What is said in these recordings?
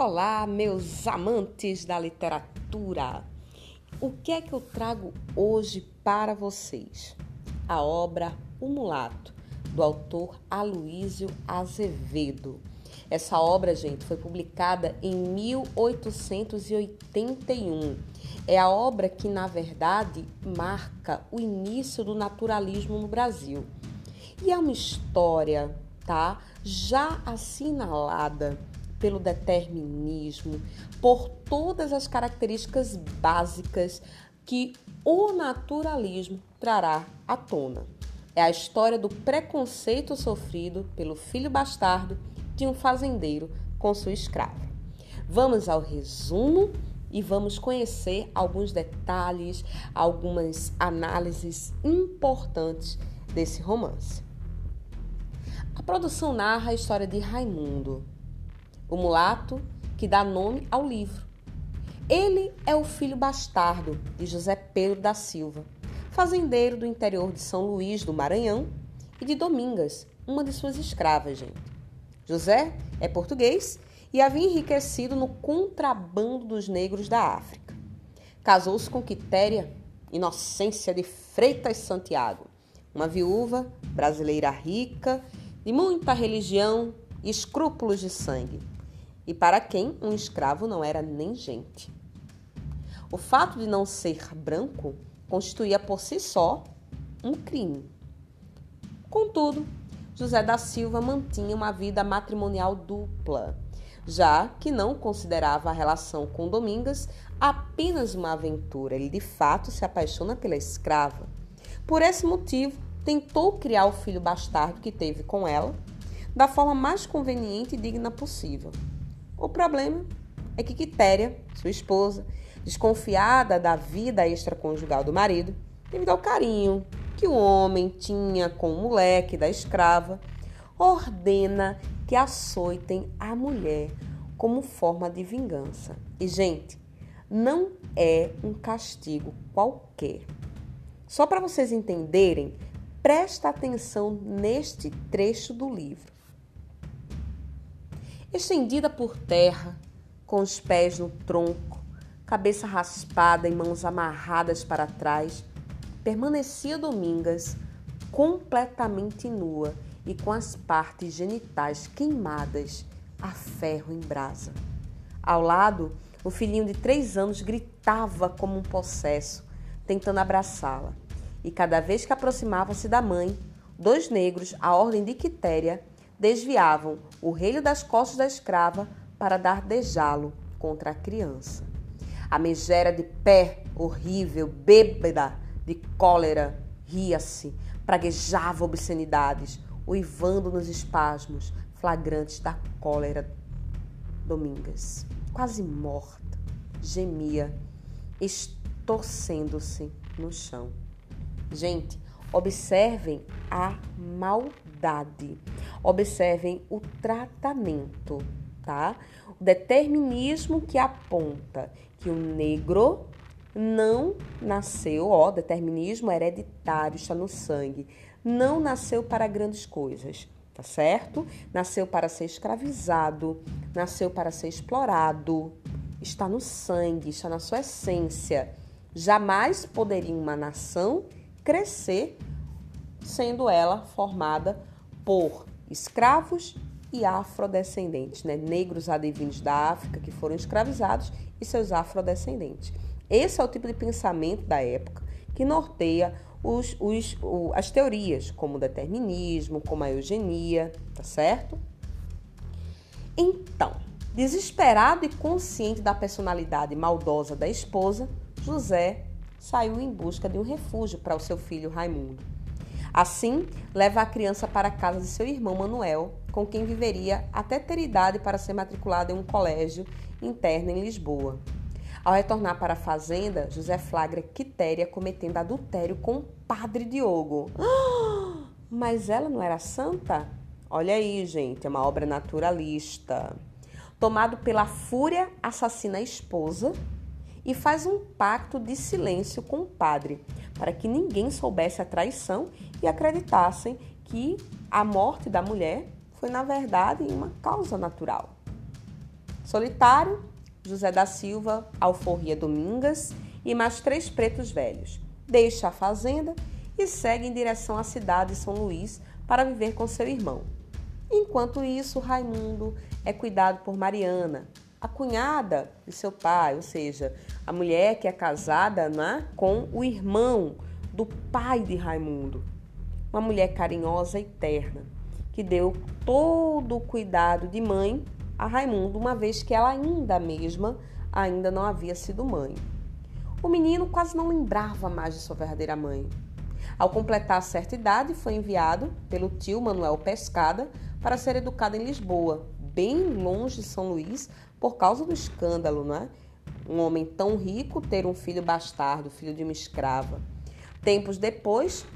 Olá, meus amantes da literatura! O que é que eu trago hoje para vocês? A obra O Mulato, do autor Aloísio Azevedo. Essa obra, gente, foi publicada em 1881. É a obra que, na verdade, marca o início do naturalismo no Brasil. E é uma história, tá? Já assinalada pelo determinismo, por todas as características básicas que o naturalismo trará à tona. É a história do preconceito sofrido pelo filho bastardo de um fazendeiro com sua escrava. Vamos ao resumo e vamos conhecer alguns detalhes, algumas análises importantes desse romance. A produção narra a história de Raimundo, o mulato que dá nome ao livro. Ele é o filho bastardo de José Pedro da Silva, fazendeiro do interior de São Luís do Maranhão, e de Domingas, uma de suas escravas, gente. José é português e havia enriquecido no contrabando dos negros da África. Casou-se com Quitéria Inocência de Freitas Santiago, uma viúva brasileira rica, de muita religião e escrúpulos de sangue, e para quem um escravo não era nem gente. O fato de não ser branco constituía por si só um crime. Contudo, José da Silva mantinha uma vida matrimonial dupla, já que não considerava a relação com Domingas apenas uma aventura. Ele de fato se apaixona pela escrava. Por esse motivo, tentou criar o filho bastardo que teve com ela da forma mais conveniente e digna possível. O problema é que Quitéria, sua esposa, desconfiada da vida extraconjugal do marido, devido ao carinho que o homem tinha com o moleque da escrava, ordena que açoitem a mulher como forma de vingança. E, gente, não é um castigo qualquer. Só para vocês entenderem, presta atenção neste trecho do livro. Estendida por terra, com os pés no tronco, cabeça raspada e mãos amarradas para trás, permanecia Domingas completamente nua e com as partes genitais queimadas a ferro em brasa. Ao lado, o filhinho de três anos gritava como um possesso, tentando abraçá-la. E cada vez que aproximava-se da mãe, dois negros, à ordem de Quitéria, desviavam o relho das costas da escrava para dar dejá-lo contra a criança. A megera de pé, horrível, bêbada, de cólera, ria-se, praguejava obscenidades, uivando nos espasmos flagrantes da cólera. Domingas, quase morta, gemia, estorcendo-se no chão. Gente, observem a maldade. Observem o tratamento, tá? O determinismo que aponta que o negro não nasceu, ó, determinismo hereditário, está no sangue. Não nasceu para grandes coisas, tá certo? Nasceu para ser escravizado, nasceu para ser explorado, está no sangue, está na sua essência. Jamais poderia uma nação crescer sendo ela formada por escravos e afrodescendentes, né? negros advindos da África que foram escravizados e seus afrodescendentes. Esse é o tipo de pensamento da época que norteia os, os, o, as teorias, como o determinismo, como a eugenia, tá certo? Então, desesperado e consciente da personalidade maldosa da esposa, José saiu em busca de um refúgio para o seu filho Raimundo. Assim, leva a criança para a casa de seu irmão Manuel, com quem viveria até ter idade para ser matriculado em um colégio interno em Lisboa. Ao retornar para a fazenda, José flagra Quitéria cometendo adultério com o padre Diogo. Mas ela não era santa? Olha aí, gente, é uma obra naturalista. Tomado pela fúria, assassina a esposa e faz um pacto de silêncio com o padre, para que ninguém soubesse a traição e acreditassem que a morte da mulher foi, na verdade, uma causa natural. Solitário, José da Silva alforria Domingas e mais três pretos velhos. Deixa a fazenda e segue em direção à cidade de São Luís para viver com seu irmão. Enquanto isso, Raimundo é cuidado por Mariana, a cunhada de seu pai, ou seja, a mulher que é casada né, com o irmão do pai de Raimundo. Uma mulher carinhosa e terna, que deu todo o cuidado de mãe a Raimundo, uma vez que ela ainda mesma ainda não havia sido mãe. O menino quase não lembrava mais de sua verdadeira mãe. Ao completar certa idade, foi enviado pelo tio Manuel Pescada para ser educado em Lisboa, bem longe de São Luís, por causa do escândalo, né? Um homem tão rico ter um filho bastardo, filho de uma escrava. Tempos depois,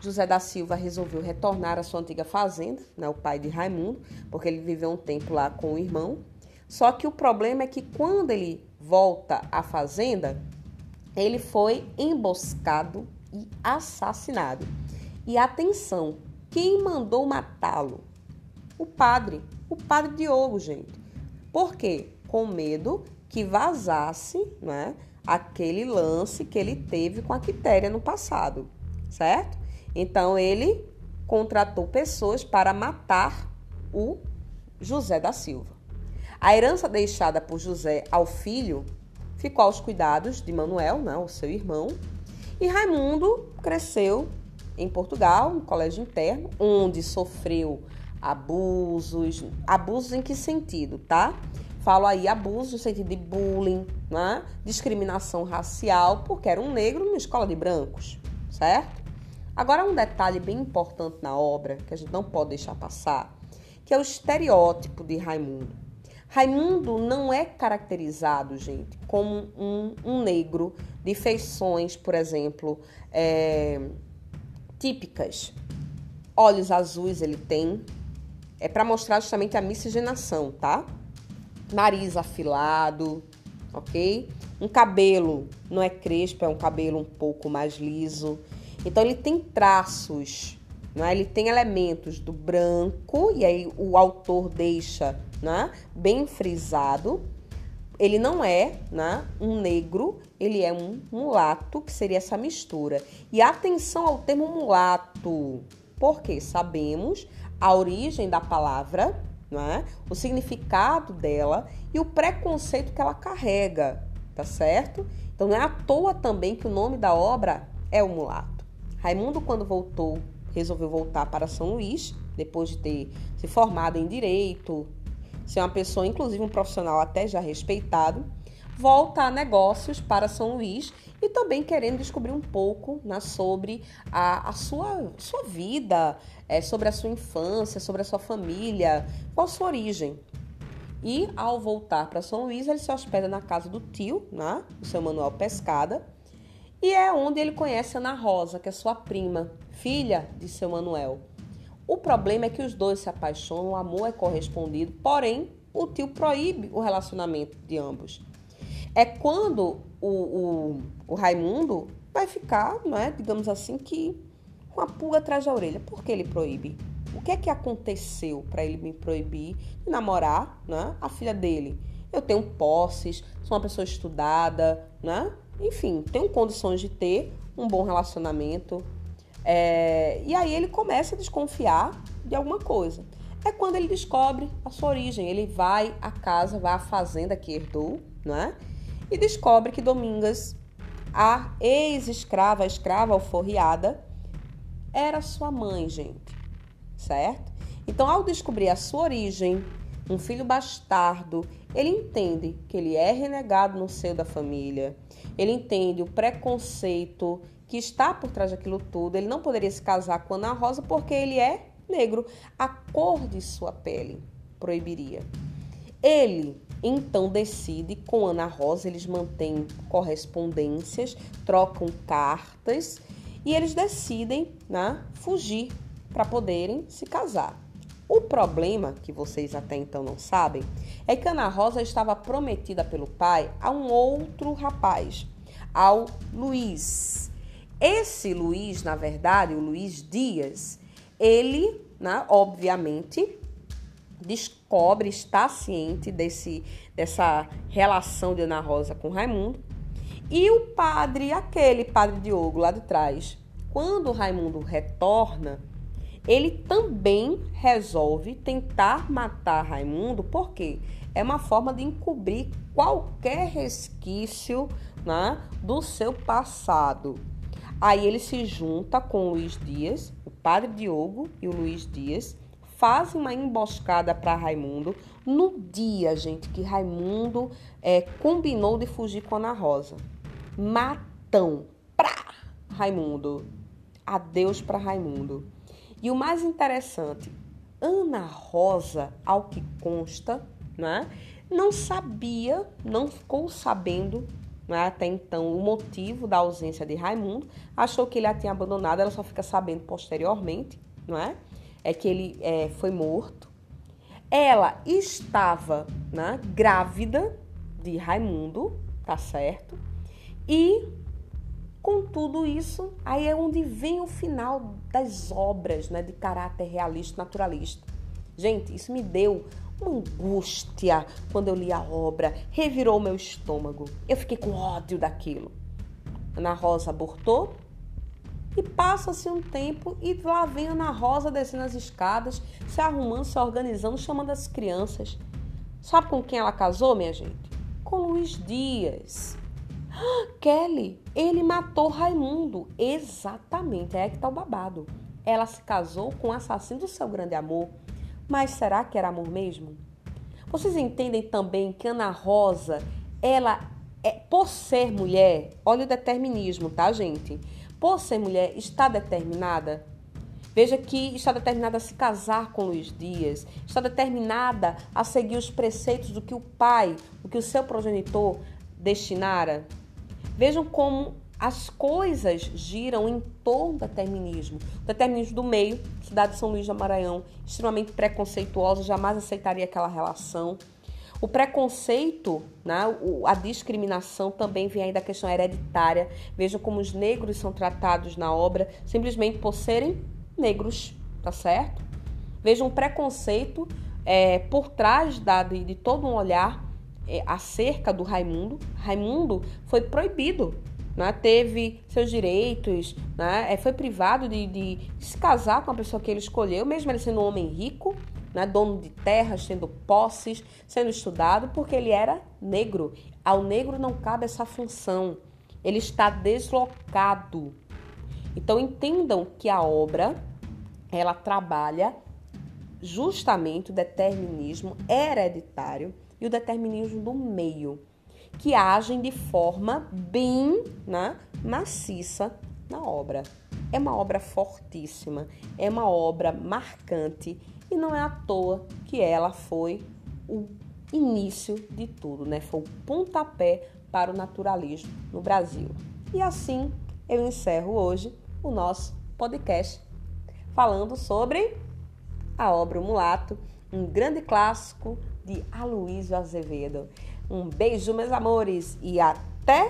José da Silva resolveu retornar à sua antiga fazenda, né, o pai de Raimundo, porque ele viveu um tempo lá com o irmão. Só que o problema é que quando ele volta à fazenda, ele foi emboscado e assassinado. E atenção, quem mandou matá-lo? O padre, o padre Diogo, gente. Por quê? Com medo que vazasse né, aquele lance que ele teve com a Quitéria no passado, certo? Então ele contratou pessoas para matar o José da Silva. A herança deixada por José ao filho ficou aos cuidados de Manuel, né, o seu irmão, e Raimundo cresceu em Portugal, no colégio interno, onde sofreu abusos. Abusos em que sentido, tá? Falo aí abuso no sentido de bullying, né? discriminação racial, porque era um negro numa escola de brancos, certo? Agora, um detalhe bem importante na obra, que a gente não pode deixar passar, que é o estereótipo de Raimundo. Raimundo não é caracterizado, gente, como um, um negro de feições, por exemplo, é, típicas. Olhos azuis ele tem, é para mostrar justamente a miscigenação, tá? Nariz afilado, ok? Um cabelo não é crespo, é um cabelo um pouco mais liso. Então ele tem traços, né? ele tem elementos do branco, e aí o autor deixa né? bem frisado. Ele não é né? um negro, ele é um mulato, que seria essa mistura. E atenção ao termo mulato, porque sabemos a origem da palavra, é? o significado dela e o preconceito que ela carrega, tá certo? Então não é à toa também que o nome da obra é o mulato. Raimundo, quando voltou, resolveu voltar para São Luís, depois de ter se formado em direito, ser uma pessoa, inclusive um profissional até já respeitado, volta a negócios para São Luís e também querendo descobrir um pouco né, sobre a, a sua, sua vida, é, sobre a sua infância, sobre a sua família, qual a sua origem. E ao voltar para São Luís, ele se hospeda na casa do tio, né, o seu Manuel Pescada, e é onde ele conhece Ana Rosa, que é sua prima, filha de seu Manuel. O problema é que os dois se apaixonam, o amor é correspondido, porém o tio proíbe o relacionamento de ambos é quando o, o, o Raimundo vai ficar, é, digamos assim, que com a pulga atrás da orelha. Por que ele proíbe? O que é que aconteceu para ele me proibir de namorar né, a filha dele? Eu tenho posses, sou uma pessoa estudada, né? Enfim, tenho condições de ter um bom relacionamento. É... E aí ele começa a desconfiar de alguma coisa. É quando ele descobre a sua origem. Ele vai à casa, vai à fazenda que herdou, né? E descobre que Domingas, a ex-escrava, a escrava alforriada, era sua mãe, gente, certo? Então, ao descobrir a sua origem, um filho bastardo, ele entende que ele é renegado no seio da família, ele entende o preconceito que está por trás daquilo tudo. Ele não poderia se casar com Ana Rosa porque ele é negro. A cor de sua pele proibiria. Ele então decide com Ana Rosa, eles mantêm correspondências, trocam cartas e eles decidem né, fugir para poderem se casar. O problema, que vocês até então não sabem, é que Ana Rosa estava prometida pelo pai a um outro rapaz, ao Luiz. Esse Luiz, na verdade, o Luiz Dias, ele, né, obviamente, descobre, está ciente desse, dessa relação de Ana Rosa com Raimundo. E o padre, aquele padre Diogo lá de trás, quando Raimundo retorna, ele também resolve tentar matar Raimundo, porque é uma forma de encobrir qualquer resquício né, do seu passado. Aí ele se junta com o Luiz Dias, o padre Diogo e o Luiz Dias, fazem uma emboscada para Raimundo no dia, gente, que Raimundo é, combinou de fugir com Ana Rosa. Matão pra Raimundo. Adeus para Raimundo. E o mais interessante, Ana Rosa, ao que consta, né, não sabia, não ficou sabendo né, até então o motivo da ausência de Raimundo, achou que ele a tinha abandonado, ela só fica sabendo posteriormente, não é? É que ele é, foi morto. Ela estava né, grávida de Raimundo, tá certo? E com tudo isso, aí é onde vem o final das obras né, de caráter realista naturalista. Gente, isso me deu uma angústia quando eu li a obra, revirou meu estômago. Eu fiquei com ódio daquilo. Ana Rosa abortou e passa-se um tempo e lá vem Ana Rosa descendo as escadas, se arrumando, se organizando, chamando as crianças. Sabe com quem ela casou, minha gente? Com Luiz Dias. Kelly, ele matou Raimundo. Exatamente, é que tá o babado. Ela se casou com o assassino do seu grande amor. Mas será que era amor mesmo? Vocês entendem também que Ana Rosa, ela é por ser mulher, olha o determinismo, tá, gente? Por ser mulher, está determinada Veja que está determinada a se casar com Luiz Dias, está determinada a seguir os preceitos do que o pai, o que o seu progenitor destinara. Vejam como as coisas giram em torno do determinismo. O determinismo do meio, cidade de São Luís do Maranhão, extremamente preconceituosa, jamais aceitaria aquela relação. O preconceito, né, a discriminação também vem aí da questão hereditária. Vejam como os negros são tratados na obra simplesmente por serem negros, tá certo? Vejam o preconceito é, por trás da, de, de todo um olhar é, acerca do Raimundo. Raimundo foi proibido, né? teve seus direitos, né? É, foi privado de, de, se casar com a pessoa que ele escolheu, mesmo ele sendo um homem rico, né? dono de terras, tendo posses, sendo estudado, porque ele era negro. Ao negro não cabe essa função. Ele está deslocado. Então entendam que a obra ela trabalha justamente o determinismo hereditário e o determinismo do meio, que agem de forma bem né, maciça na obra. É uma obra fortíssima, é uma obra marcante e não é à toa que ela foi o início de tudo, né? Foi o pontapé para o naturalismo no Brasil. E assim eu encerro hoje o nosso podcast falando sobre a obra O Mulato, um grande clássico de Aloysio Azevedo. Um beijo, meus amores, e até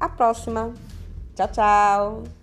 a próxima. Tchau, tchau!